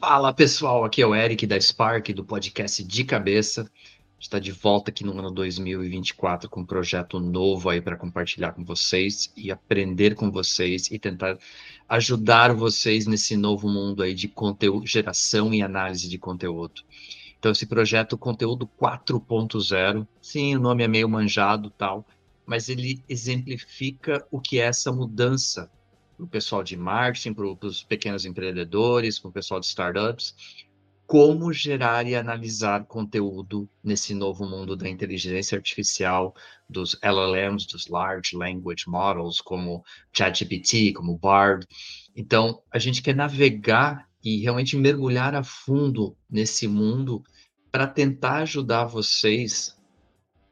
Fala pessoal, aqui é o Eric da Spark, do podcast De Cabeça. está de volta aqui no ano 2024 com um projeto novo aí para compartilhar com vocês e aprender com vocês e tentar ajudar vocês nesse novo mundo aí de conteúdo, geração e análise de conteúdo. Então, esse projeto Conteúdo 4.0, sim, o nome é meio manjado tal, mas ele exemplifica o que é essa mudança para o pessoal de marketing, para os pequenos empreendedores, para o pessoal de startups, como gerar e analisar conteúdo nesse novo mundo da inteligência artificial, dos LLMs, dos Large Language Models, como ChatGPT, como Bard. Então, a gente quer navegar e realmente mergulhar a fundo nesse mundo para tentar ajudar vocês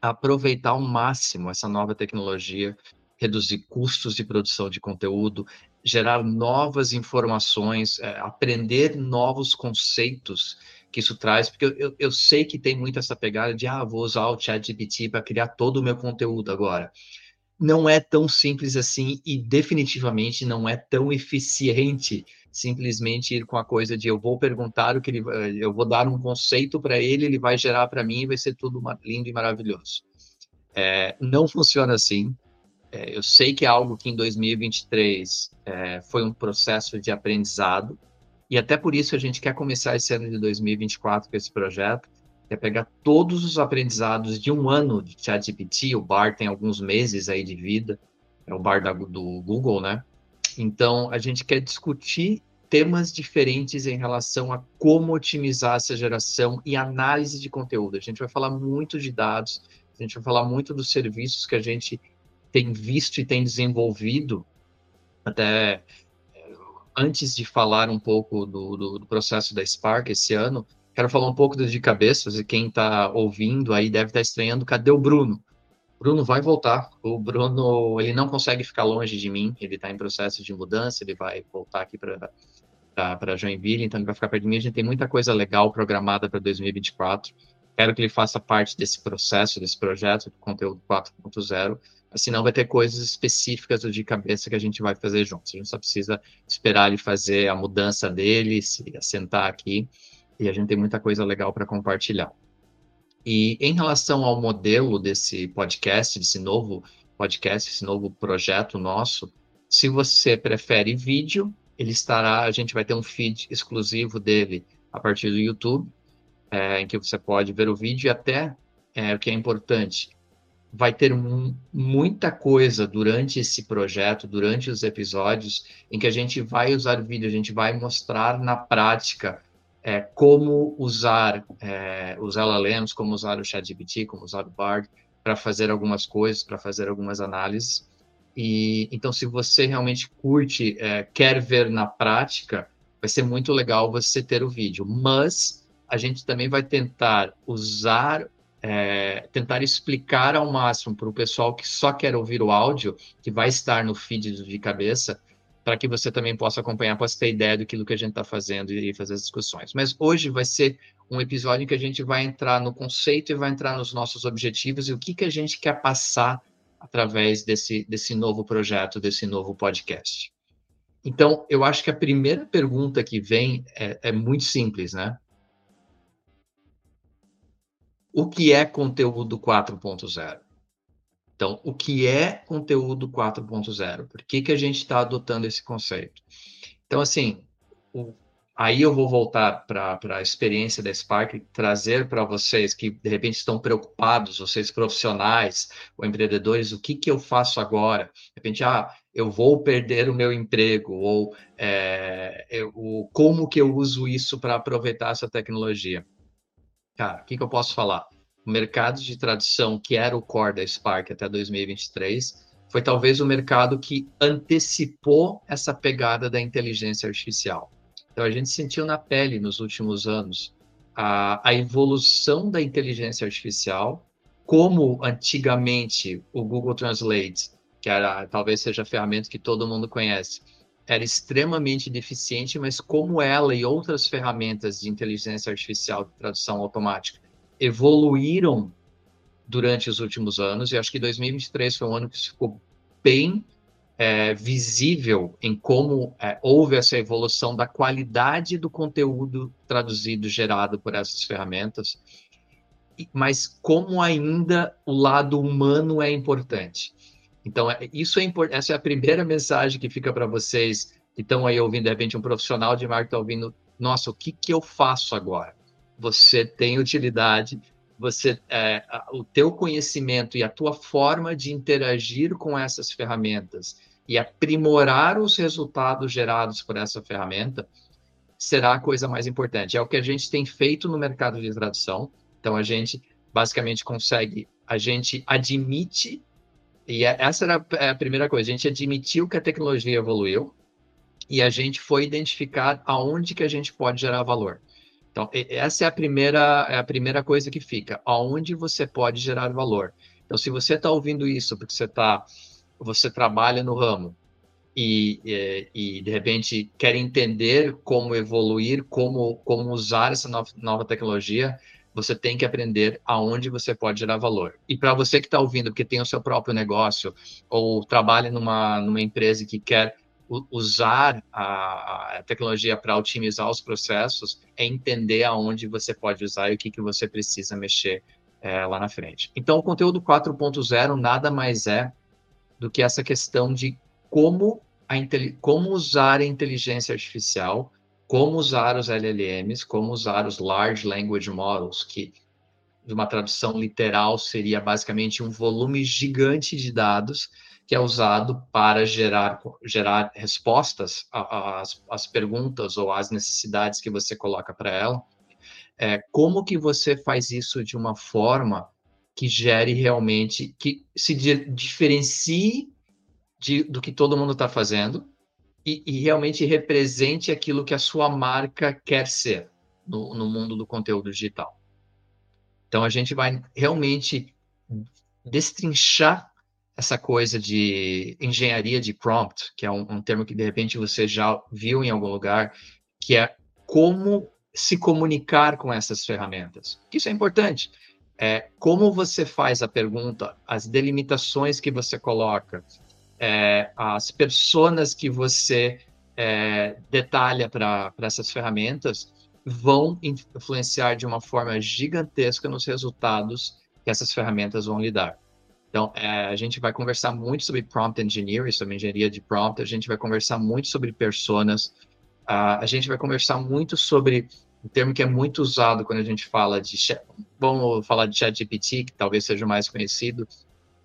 a aproveitar ao máximo essa nova tecnologia reduzir custos de produção de conteúdo, gerar novas informações, é, aprender novos conceitos que isso traz, porque eu, eu, sei que tem muito essa pegada de, ah, vou usar o ChatGPT para criar todo o meu conteúdo agora. Não é tão simples assim e definitivamente não é tão eficiente simplesmente ir com a coisa de eu vou perguntar o que ele, eu vou dar um conceito para ele, ele vai gerar para mim e vai ser tudo lindo e maravilhoso. É, não funciona assim. É, eu sei que é algo que em 2023 é, foi um processo de aprendizado, e até por isso a gente quer começar esse ano de 2024 com esse projeto, que é pegar todos os aprendizados de um ano de ChatGPT, o BAR tem alguns meses aí de vida, é o BAR da, do Google, né? Então, a gente quer discutir temas diferentes em relação a como otimizar essa geração e análise de conteúdo. A gente vai falar muito de dados, a gente vai falar muito dos serviços que a gente tem visto e tem desenvolvido, até eh, antes de falar um pouco do, do, do processo da Spark esse ano, quero falar um pouco de cabeças e quem está ouvindo aí deve estar tá estranhando, cadê o Bruno? Bruno vai voltar. O Bruno, ele não consegue ficar longe de mim, ele está em processo de mudança, ele vai voltar aqui para para Joinville, então ele vai ficar perto de mim. A gente tem muita coisa legal programada para 2024. Quero que ele faça parte desse processo, desse projeto de conteúdo 4.0 Assim, não vai ter coisas específicas de cabeça que a gente vai fazer juntos. A gente só precisa esperar ele fazer a mudança dele, se assentar aqui, e a gente tem muita coisa legal para compartilhar. E em relação ao modelo desse podcast, desse novo podcast, esse novo projeto nosso, se você prefere vídeo, ele estará, a gente vai ter um feed exclusivo dele a partir do YouTube, é, em que você pode ver o vídeo e até, é, o que é importante, vai ter muita coisa durante esse projeto, durante os episódios, em que a gente vai usar vídeo, a gente vai mostrar na prática é, como usar é, os LLMs, como usar o ChatGPT, como usar o Bard para fazer algumas coisas, para fazer algumas análises. E então, se você realmente curte, é, quer ver na prática, vai ser muito legal você ter o vídeo. Mas a gente também vai tentar usar é, tentar explicar ao máximo para o pessoal que só quer ouvir o áudio, que vai estar no feed de cabeça, para que você também possa acompanhar, possa ter ideia do que a gente está fazendo e fazer as discussões. Mas hoje vai ser um episódio em que a gente vai entrar no conceito e vai entrar nos nossos objetivos e o que, que a gente quer passar através desse, desse novo projeto, desse novo podcast. Então, eu acho que a primeira pergunta que vem é, é muito simples, né? O que é conteúdo 4.0? Então, o que é conteúdo 4.0? Por que, que a gente está adotando esse conceito? Então, assim, o, aí eu vou voltar para a experiência da Spark trazer para vocês que, de repente, estão preocupados, vocês profissionais ou empreendedores, o que, que eu faço agora? De repente, ah, eu vou perder o meu emprego, ou é, eu, como que eu uso isso para aproveitar essa tecnologia? Cara, o que, que eu posso falar? O mercado de tradução, que era o core da Spark até 2023, foi talvez o mercado que antecipou essa pegada da inteligência artificial. Então, a gente sentiu na pele nos últimos anos a, a evolução da inteligência artificial, como antigamente o Google Translate, que era talvez seja a ferramenta que todo mundo conhece, era extremamente deficiente, mas como ela e outras ferramentas de inteligência artificial de tradução automática evoluíram durante os últimos anos, e acho que 2023 foi um ano que ficou bem é, visível em como é, houve essa evolução da qualidade do conteúdo traduzido, gerado por essas ferramentas, mas como ainda o lado humano é importante. Então, é, isso é essa é a primeira mensagem que fica para vocês que estão aí ouvindo, de repente, um profissional de marketing está ouvindo, nossa, o que, que eu faço agora? Você tem utilidade, você é, o teu conhecimento e a tua forma de interagir com essas ferramentas e aprimorar os resultados gerados por essa ferramenta será a coisa mais importante. É o que a gente tem feito no mercado de tradução. Então a gente basicamente consegue, a gente admite e é, essa era a primeira coisa, a gente admitiu que a tecnologia evoluiu e a gente foi identificar aonde que a gente pode gerar valor. Então, essa é a primeira, é a primeira coisa que fica, aonde você pode gerar valor. Então, se você está ouvindo isso porque você está você trabalha no ramo e, e, e, de repente quer entender como evoluir, como, como usar essa nova, nova tecnologia, você tem que aprender aonde você pode gerar valor. E para você que está ouvindo, porque tem o seu próprio negócio ou trabalha numa, numa empresa que quer usar a, a tecnologia para otimizar os processos, é entender aonde você pode usar e o que, que você precisa mexer é, lá na frente. Então, o conteúdo 4.0 nada mais é do que essa questão de como, a, como usar a inteligência artificial, como usar os LLMs, como usar os Large Language Models, que de uma tradução literal seria basicamente um volume gigante de dados que é usado para gerar, gerar respostas às, às perguntas ou às necessidades que você coloca para ela. É, como que você faz isso de uma forma que gere realmente, que se diferencie de, do que todo mundo está fazendo e, e, realmente represente aquilo que a sua marca quer ser no, no mundo do conteúdo digital. Então, a gente vai realmente destrinchar essa coisa de engenharia de prompt, que é um, um, termo que de repente você já viu em algum lugar, que é como se comunicar com essas ferramentas. Isso é importante é, como você faz a pergunta, as delimitações que você coloca, é, as personas que você é, detalha para essas ferramentas vão influenciar de uma forma gigantesca nos resultados que essas ferramentas vão lhe dar. Então, é, a gente vai conversar muito sobre prompt engineering, sobre engenharia de prompt, a gente vai conversar muito sobre personas, uh, a gente vai conversar muito sobre um termo que é muito usado quando a gente fala de vamos falar de ChatGPT, que talvez seja o mais conhecido,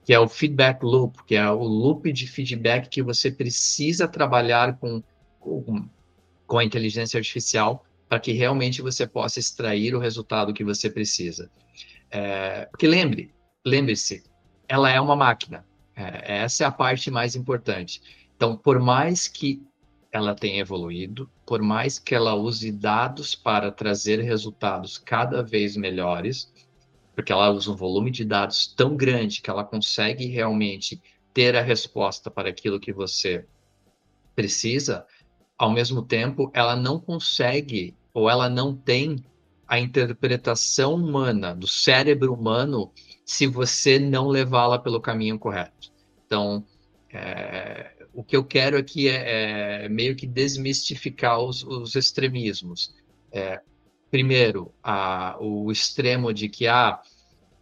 que é o feedback loop, que é o loop de feedback que você precisa trabalhar com, com, com a inteligência artificial para que realmente você possa extrair o resultado que você precisa. É, porque lembre, lembre-se, ela é uma máquina. É, essa é a parte mais importante. Então, por mais que ela tem evoluído, por mais que ela use dados para trazer resultados cada vez melhores, porque ela usa um volume de dados tão grande que ela consegue realmente ter a resposta para aquilo que você precisa, ao mesmo tempo, ela não consegue ou ela não tem a interpretação humana do cérebro humano se você não levá-la pelo caminho correto. Então, é, o que eu quero aqui é, é meio que desmistificar os, os extremismos. É, primeiro, a, o extremo de que ah,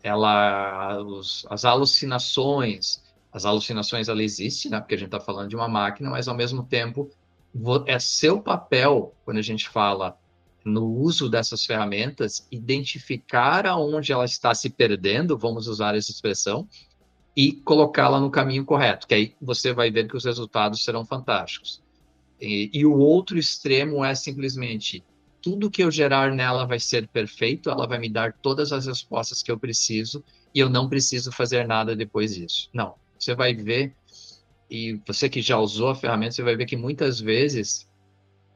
ela, os, as alucinações, as alucinações ela existe, né? Porque a gente está falando de uma máquina, mas ao mesmo tempo é seu papel quando a gente fala no uso dessas ferramentas identificar aonde ela está se perdendo, vamos usar essa expressão, e colocá-la no caminho correto, que aí você vai ver que os resultados serão fantásticos. E, e, o outro extremo é simplesmente tudo que eu gerar nela vai ser perfeito, ela vai me dar todas as respostas que eu preciso e eu não preciso fazer nada depois disso. Não, você vai ver, e você que já usou a ferramenta, você vai ver que muitas vezes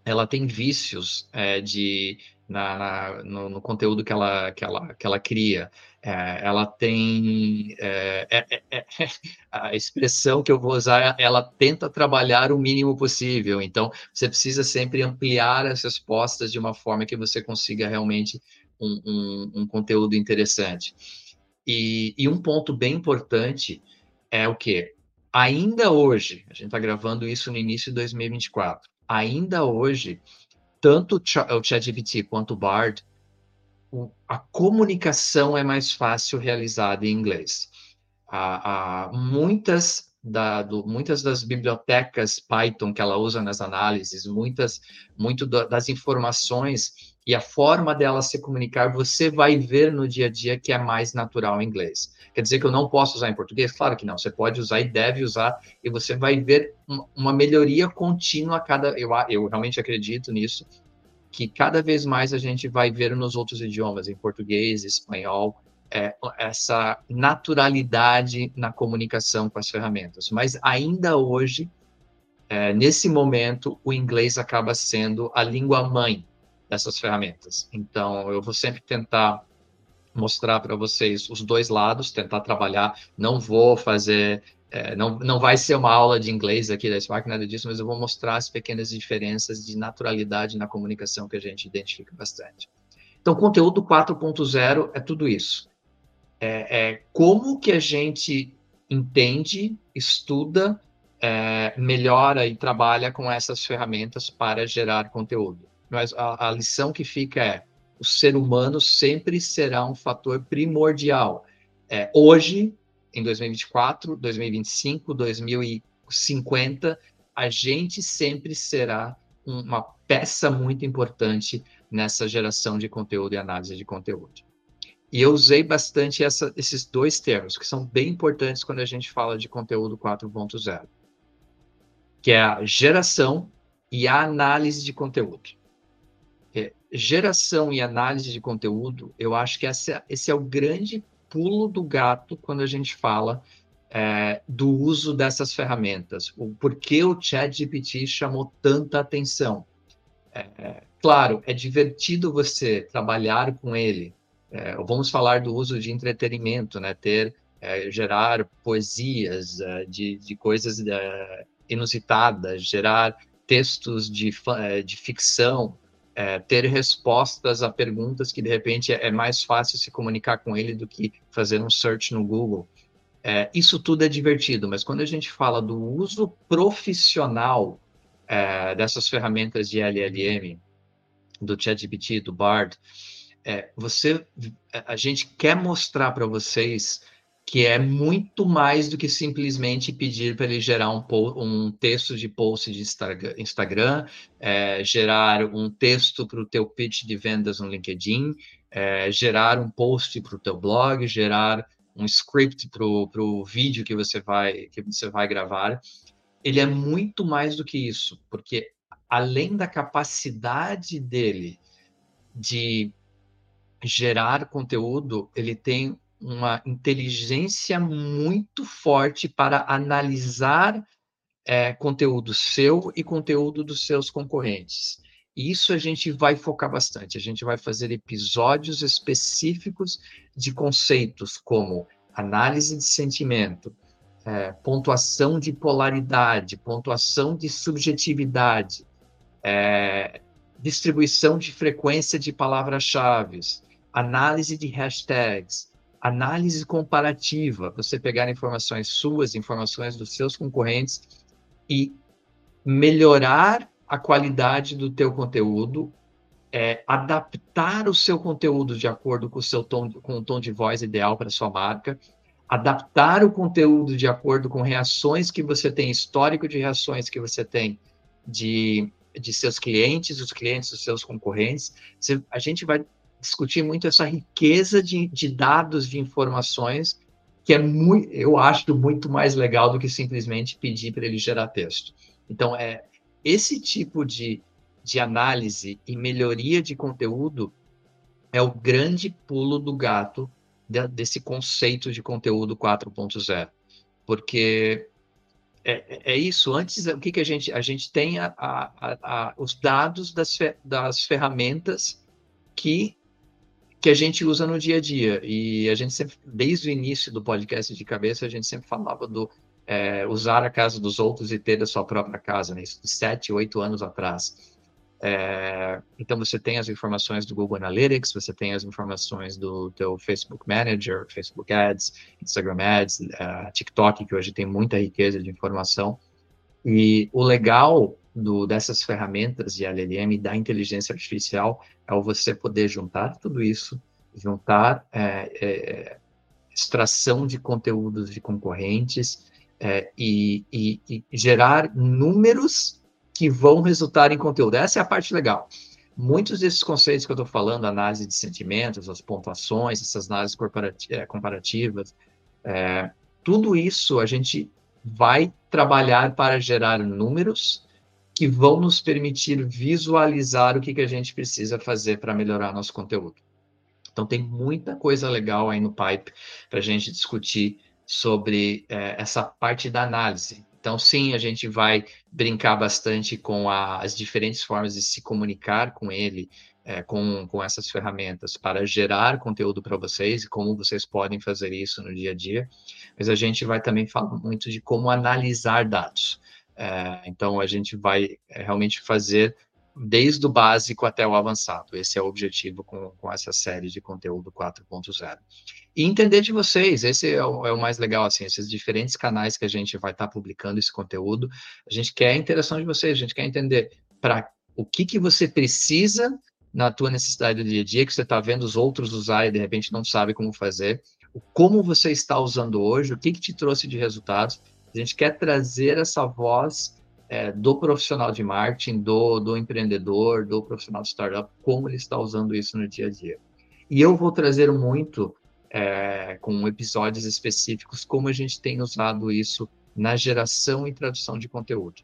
ela tem vícios é, de na, na no, no, conteúdo que ela, que ela, que ela cria. É, ela tem é, é, é, é a expressão que eu vou usar, ela tenta trabalhar o mínimo possível. Então, você precisa sempre ampliar as respostas de uma forma que você consiga realmente um, um, um conteúdo interessante. E, e, um ponto bem importante é o que ainda hoje, a gente está gravando isso no início de 2024, ainda hoje, tanto o ChatGPT quanto o Bard, a comunicação é mais fácil realizada em inglês. Há, muitas, da, do, muitas das bibliotecas Python que ela usa nas análises, muitas muito das informações e a forma dela se comunicar, você vai ver no dia a dia que é mais natural em inglês. Quer dizer que eu não posso usar em português? Claro que não, você pode usar e deve usar, e você vai ver uma melhoria contínua a cada. Eu, eu realmente acredito nisso, que cada vez mais a gente vai ver nos outros idiomas, em português, espanhol, é, essa naturalidade na comunicação com as ferramentas. Mas ainda hoje, é, nesse momento, o inglês acaba sendo a língua mãe dessas ferramentas. Então, eu vou sempre tentar mostrar para vocês os dois lados, tentar trabalhar. Não vou fazer, é, não, não vai ser uma aula de inglês aqui da Spark, nada disso, mas eu vou mostrar as pequenas diferenças de naturalidade na comunicação que a gente identifica bastante. Então, conteúdo 4.0 é tudo isso. É, é, como que a gente entende, estuda, é, melhora e trabalha com essas ferramentas para gerar conteúdo. Mas a, a lição que fica é: o ser humano sempre será um fator primordial. É, hoje, em 2024, 2025, 2050, a gente sempre será uma peça muito importante nessa geração de conteúdo e análise de conteúdo. E eu usei bastante essa, esses dois termos, que são bem importantes quando a gente fala de conteúdo 4.0, que é a geração e a análise de conteúdo geração e análise de conteúdo, eu acho que essa, esse é o grande pulo do gato quando a gente fala é, do uso dessas ferramentas. O porquê o ChatGPT chamou tanta atenção. É, claro, é divertido você trabalhar com ele. É, vamos falar do uso de entretenimento, né? Ter, é, gerar poesias é, de, de coisas é, inusitadas, gerar textos de, de ficção, é, ter respostas a perguntas que de repente é, é, mais fácil se comunicar com ele do que fazer um search no Google. É, isso tudo é divertido, mas quando a gente fala do uso profissional é, dessas ferramentas de LLM, do ChatGPT, do Bard, é, você, a gente quer mostrar para vocês que é muito mais do que simplesmente pedir para ele gerar um, um, texto de post de Instagram, é, gerar um texto para o teu pitch de vendas no LinkedIn, é, gerar um post para o teu blog, gerar um script para o vídeo que você vai que você vai gravar. Ele é muito mais do que isso, porque além da capacidade dele de gerar conteúdo, ele tem uma inteligência muito forte para analisar é, conteúdo seu e conteúdo dos seus concorrentes. E isso a gente vai focar bastante. A gente vai fazer episódios específicos de conceitos como análise de sentimento, é, pontuação de polaridade, pontuação de subjetividade, é, distribuição de frequência de palavras-chave, análise de hashtags, análise comparativa, você pegar informações suas, informações dos seus concorrentes e melhorar a qualidade do teu conteúdo, é, adaptar o seu conteúdo de acordo com o seu tom, com o tom de voz ideal para sua marca, adaptar o conteúdo de acordo com reações que você tem, histórico de reações que você tem de, de seus clientes, os clientes dos seus concorrentes. Você, a gente vai discutir muito essa riqueza de, de dados, de informações, que é muito, eu acho muito mais legal do que simplesmente pedir para ele gerar texto. Então, é esse tipo de, de análise e melhoria de conteúdo é o grande pulo do gato de, desse conceito de conteúdo 4.0. Porque é, é, isso. Antes, o que, que a gente. A gente tem a, a, a, os dados das, das ferramentas que que a gente usa no dia a dia. E a gente sempre, desde o início do podcast de cabeça, a gente sempre falava do é, usar a casa dos outros e ter a sua própria casa, né? Isso de sete, oito anos atrás. É, então você tem as informações do Google Analytics, você tem as informações do teu Facebook Manager, Facebook Ads, Instagram Ads, uh, TikTok, que hoje tem muita riqueza de informação. E o legal do, dessas ferramentas de LLM da inteligência artificial é o você poder juntar tudo isso, juntar é, é, extração de conteúdos de concorrentes é, e, e, e gerar números que vão resultar em conteúdo. Essa é a parte legal. Muitos desses conceitos que eu estou falando, análise de sentimentos, as pontuações, essas análises é, comparativas, é, tudo isso a gente vai trabalhar para gerar números que vão nos permitir visualizar o que, que a gente precisa fazer para melhorar nosso conteúdo. Então, tem muita coisa legal aí no Pipe para a gente discutir sobre é, essa parte da análise. Então, sim, a gente vai brincar bastante com a, as diferentes formas de se comunicar com ele, é, com, com essas ferramentas, para gerar conteúdo para vocês e como vocês podem fazer isso no dia a dia. Mas a gente vai também falar muito de como analisar dados. É, então, a gente vai é, realmente fazer desde o básico até o avançado. Esse é o objetivo com, com essa série de conteúdo 4.0. E entender de vocês, esse é o, é o, mais legal, assim, esses diferentes canais que a gente vai estar tá publicando esse conteúdo. A gente quer a interação de vocês, a gente quer entender para o que, que você precisa na tua necessidade do dia a dia, que você está vendo os outros usar e de repente não sabe como fazer, como você está usando hoje, o que, que te trouxe de resultados. A gente quer trazer essa voz é, do profissional de marketing, do, do empreendedor, do profissional de startup, como ele está usando isso no dia a dia. E eu vou trazer muito, é, com episódios específicos, como a gente tem usado isso na geração e tradução de conteúdo.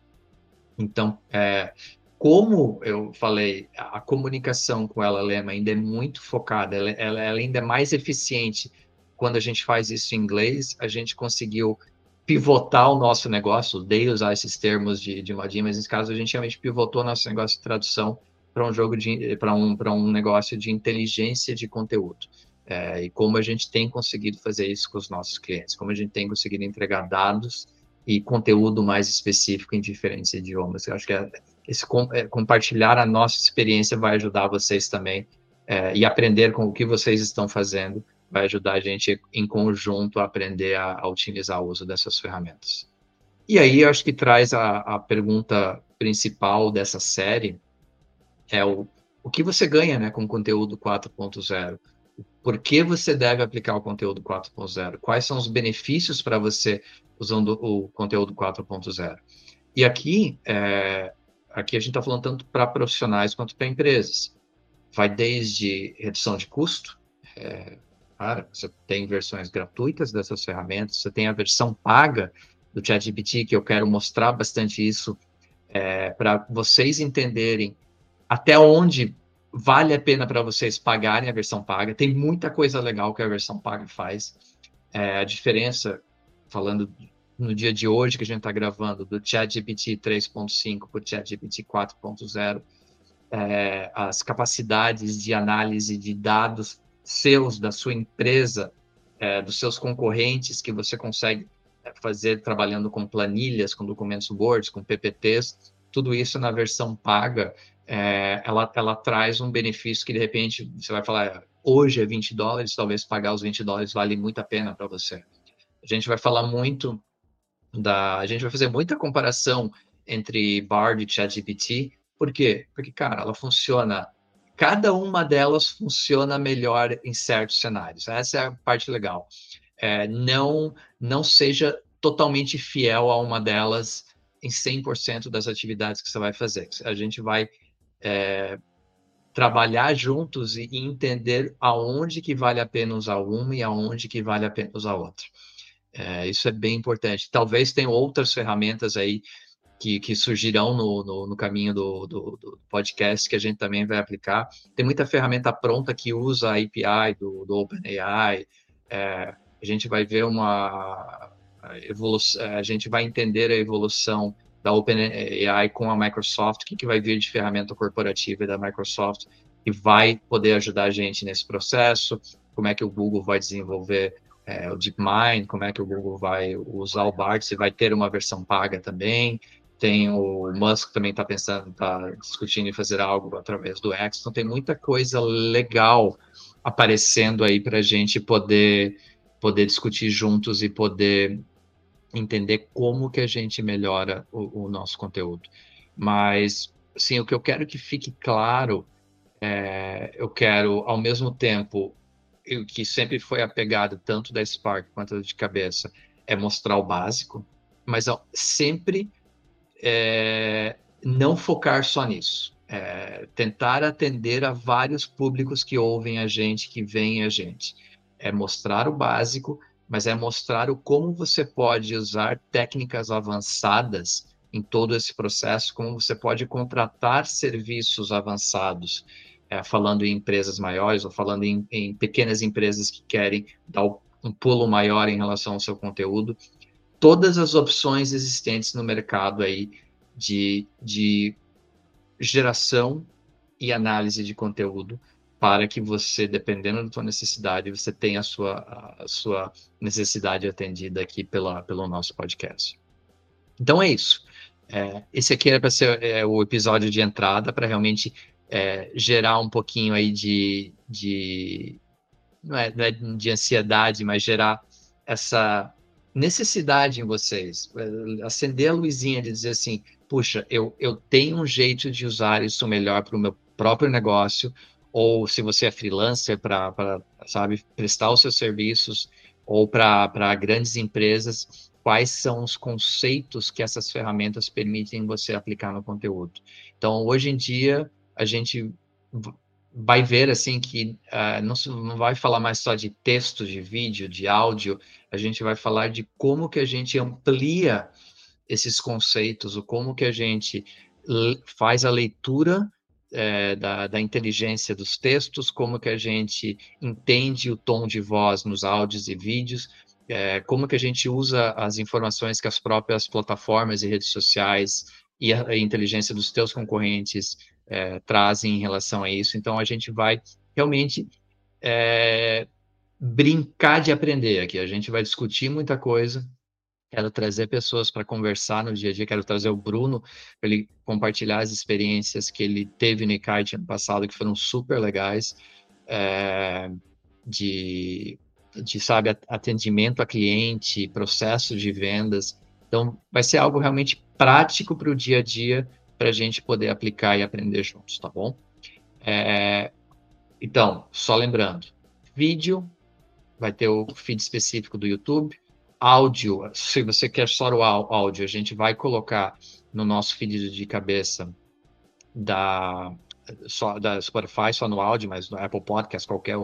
Então, é, como eu falei, a comunicação com ela Lema ainda é muito focada, ela, ela, ela ainda é mais eficiente quando a gente faz isso em inglês, a gente conseguiu pivotar o nosso negócio, odeio usar esses termos de, de modinha, mas nesse caso a gente realmente pivotou nosso negócio de tradução para um jogo de para um, para um negócio de inteligência de conteúdo. É, e como a gente tem conseguido fazer isso com os nossos clientes, como a gente tem conseguido entregar dados e conteúdo mais específico em diferentes idiomas. Eu acho que é, esse é, compartilhar a nossa experiência vai ajudar vocês também é, e aprender com o que vocês estão fazendo vai ajudar a gente em conjunto a aprender a, a utilizar o uso dessas ferramentas. E aí eu acho que traz a, a pergunta principal dessa série é o, o que você ganha né, com o conteúdo 4.0? Por que você deve aplicar o conteúdo 4.0? Quais são os benefícios para você usando o conteúdo 4.0? E aqui, é, aqui a gente está falando tanto para profissionais quanto para empresas. Vai desde redução de custo, é, Cara, você tem versões gratuitas dessas ferramentas, você tem a versão paga do ChatGPT, que eu quero mostrar bastante isso é, para vocês entenderem até onde vale a pena para vocês pagarem a versão paga. Tem muita coisa legal que a versão paga faz. É, a diferença, falando no dia de hoje que a gente está gravando, do ChatGPT 3.5 para o ChatGPT 4.0, é, as capacidades de análise de dados seus, da sua empresa, é, dos seus concorrentes que você consegue é, fazer trabalhando com planilhas, com documentos Word, com PPTs, tudo isso na versão paga, é, ela, ela traz um benefício que de repente você vai falar, hoje é 20 dólares, talvez pagar os 20 dólares vale muito a pena para você. A gente vai falar muito da, a gente vai fazer muita comparação entre Bard e ChatGPT, por quê? Porque, cara, ela funciona cada uma delas funciona melhor em certos cenários. Essa é a parte legal. É, não, não seja totalmente fiel a uma delas em 100% das atividades que você vai fazer. A gente vai é, trabalhar juntos e entender aonde que vale a pena usar uma e aonde que vale a pena usar outra. É, isso é bem importante. Talvez tenha outras ferramentas aí que, que surgirão no, no, no caminho do, do, do, podcast que a gente também vai aplicar. Tem muita ferramenta pronta que usa a API do, do OpenAI. É, a gente vai ver uma evolução, a gente vai entender a evolução da OpenAI com a Microsoft, o que, que vai vir de ferramenta corporativa da Microsoft que vai poder ajudar a gente nesse processo, como é que o Google vai desenvolver é, o DeepMind, como é que o Google vai usar o BART, se vai ter uma versão paga também, tem o Musk também está pensando, está discutindo em fazer algo através do X. Então tem muita coisa legal aparecendo aí para a gente poder poder discutir juntos e poder entender como que a gente melhora o, o nosso conteúdo. Mas, sim, o que eu quero que fique claro, é, eu quero, ao mesmo tempo, o que sempre foi a pegada tanto da Spark quanto da de cabeça, é mostrar o básico, mas sempre é, não focar só nisso. É, tentar atender a vários públicos que ouvem a gente, que veem a gente. É mostrar o básico, mas é mostrar o como você pode usar técnicas avançadas em todo esse processo, como você pode contratar serviços avançados, é, falando em empresas maiores ou falando em, em pequenas empresas que querem dar um pulo maior em relação ao seu conteúdo todas as opções existentes no mercado aí de, de geração e análise de conteúdo para que você, dependendo da sua necessidade, você tenha a sua, a sua necessidade atendida aqui pela, pelo nosso podcast. Então é isso. É, esse aqui era para ser é, o episódio de entrada para realmente é, gerar um pouquinho aí de, de não, é, é de ansiedade, mas gerar essa necessidade em vocês, é, acender a luzinha de dizer assim, puxa, eu, eu tenho um jeito de usar isso melhor para o meu próprio negócio, ou se você é freelancer para, sabe, prestar os seus serviços, ou para grandes empresas, quais são os conceitos que essas ferramentas permitem você aplicar no conteúdo. Então, hoje em dia, a gente vai ver assim que uh, não, não vai falar mais só de texto, de vídeo, de áudio, a gente vai falar de como que a gente amplia esses conceitos, o como que a gente faz a leitura é, da, da, inteligência dos textos, como que a gente entende o tom de voz nos áudios e vídeos, é, como que a gente usa as informações que as próprias plataformas e redes sociais e a, a inteligência dos teus concorrentes é, trazem em relação a isso. Então, a gente vai realmente é, brincar de aprender aqui. A gente vai discutir muita coisa. Quero trazer pessoas para conversar no dia a dia. Quero trazer o Bruno para ele compartilhar as experiências que ele teve no ICAIT ano passado, que foram super legais, é, de, de, sabe, atendimento a cliente, processo de vendas. Então, vai ser algo realmente prático para o dia a dia para a gente poder aplicar e aprender juntos, tá bom? É, então, só lembrando, vídeo vai ter o feed específico do YouTube, áudio, se você quer só o áudio, a gente vai colocar no nosso feed de cabeça da, só, da Spotify, só no áudio, mas no Apple Podcast, qualquer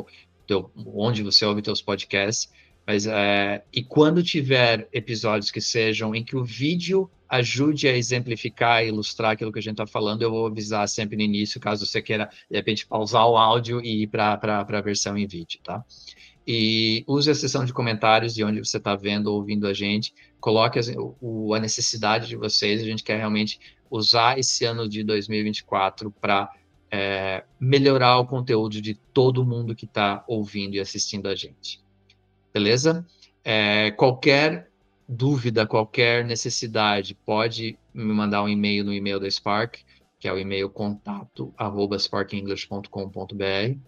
onde você ouve seus podcasts. Mas, é, e quando tiver episódios que sejam em que o vídeo ajude a exemplificar e ilustrar aquilo que a gente está falando, eu vou avisar sempre no início, caso você queira, de repente, pausar o áudio e ir para a versão em vídeo, tá? E use a seção de comentários de onde você está vendo ou ouvindo a gente, coloque o, a necessidade de vocês, a gente quer realmente usar esse ano de 2024 para é, melhorar o conteúdo de todo mundo que está ouvindo e assistindo a gente. Beleza? É, qualquer dúvida, qualquer necessidade, pode me mandar um e-mail no e-mail da Spark, que é o e-mail contato arroba sparkenglish.com.br,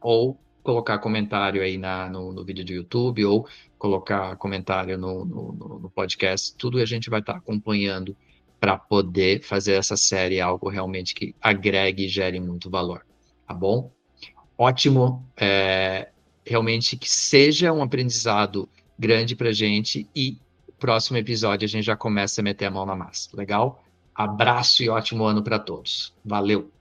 ou colocar comentário aí na, no, no, vídeo do YouTube, ou colocar comentário no, no, no podcast, tudo a gente vai estar tá acompanhando para poder fazer essa série algo realmente que agregue e gere muito valor, tá bom? Ótimo, é, realmente que seja um aprendizado grande para gente e próximo episódio a gente já começa a meter a mão na massa. Legal? Abraço e ótimo ano para todos. Valeu!